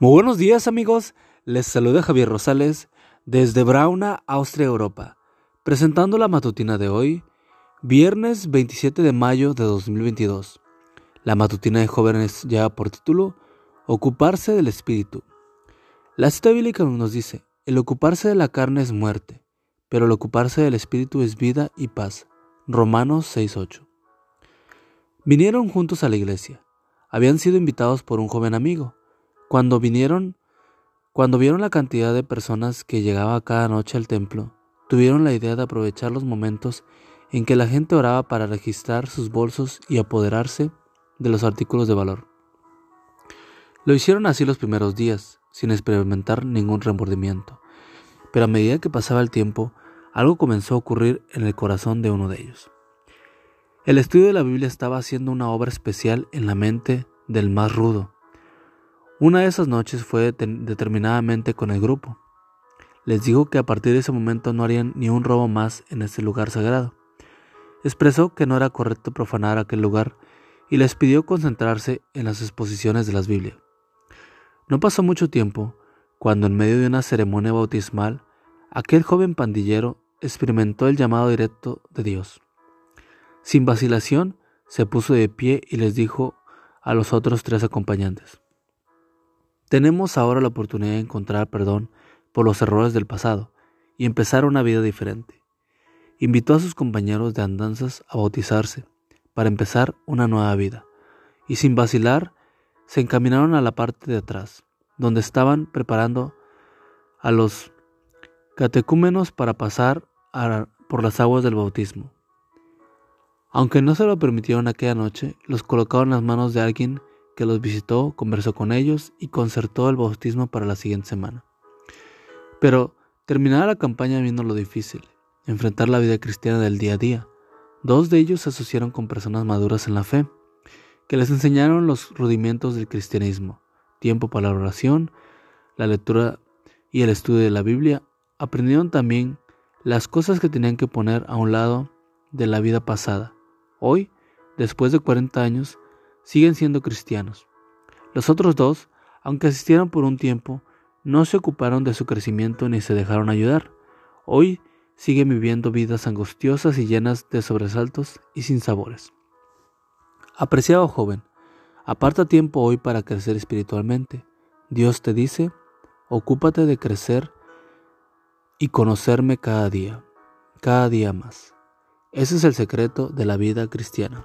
Muy buenos días amigos, les saluda Javier Rosales desde Brauna, Austria, Europa, presentando la matutina de hoy, viernes 27 de mayo de 2022. La matutina de jóvenes lleva por título Ocuparse del Espíritu. La cita bíblica nos dice, el ocuparse de la carne es muerte, pero el ocuparse del Espíritu es vida y paz. Romanos 6.8. Vinieron juntos a la iglesia. Habían sido invitados por un joven amigo cuando vinieron, cuando vieron la cantidad de personas que llegaba cada noche al templo, tuvieron la idea de aprovechar los momentos en que la gente oraba para registrar sus bolsos y apoderarse de los artículos de valor. Lo hicieron así los primeros días, sin experimentar ningún remordimiento, pero a medida que pasaba el tiempo, algo comenzó a ocurrir en el corazón de uno de ellos. El estudio de la Biblia estaba haciendo una obra especial en la mente del más rudo, una de esas noches fue determinadamente con el grupo. Les dijo que a partir de ese momento no harían ni un robo más en este lugar sagrado. Expresó que no era correcto profanar aquel lugar y les pidió concentrarse en las exposiciones de las Biblias. No pasó mucho tiempo cuando en medio de una ceremonia bautismal, aquel joven pandillero experimentó el llamado directo de Dios. Sin vacilación, se puso de pie y les dijo a los otros tres acompañantes, tenemos ahora la oportunidad de encontrar perdón por los errores del pasado y empezar una vida diferente. Invitó a sus compañeros de andanzas a bautizarse para empezar una nueva vida y sin vacilar se encaminaron a la parte de atrás, donde estaban preparando a los catecúmenos para pasar por las aguas del bautismo. Aunque no se lo permitieron aquella noche, los colocaron en las manos de alguien que los visitó, conversó con ellos y concertó el bautismo para la siguiente semana. Pero terminada la campaña viendo lo difícil, enfrentar la vida cristiana del día a día. Dos de ellos se asociaron con personas maduras en la fe, que les enseñaron los rudimentos del cristianismo, tiempo para la oración, la lectura y el estudio de la Biblia. Aprendieron también las cosas que tenían que poner a un lado de la vida pasada. Hoy, después de 40 años, siguen siendo cristianos. Los otros dos, aunque asistieron por un tiempo, no se ocuparon de su crecimiento ni se dejaron ayudar. Hoy siguen viviendo vidas angustiosas y llenas de sobresaltos y sin sabores. Apreciado joven, aparta tiempo hoy para crecer espiritualmente. Dios te dice, ocúpate de crecer y conocerme cada día, cada día más. Ese es el secreto de la vida cristiana.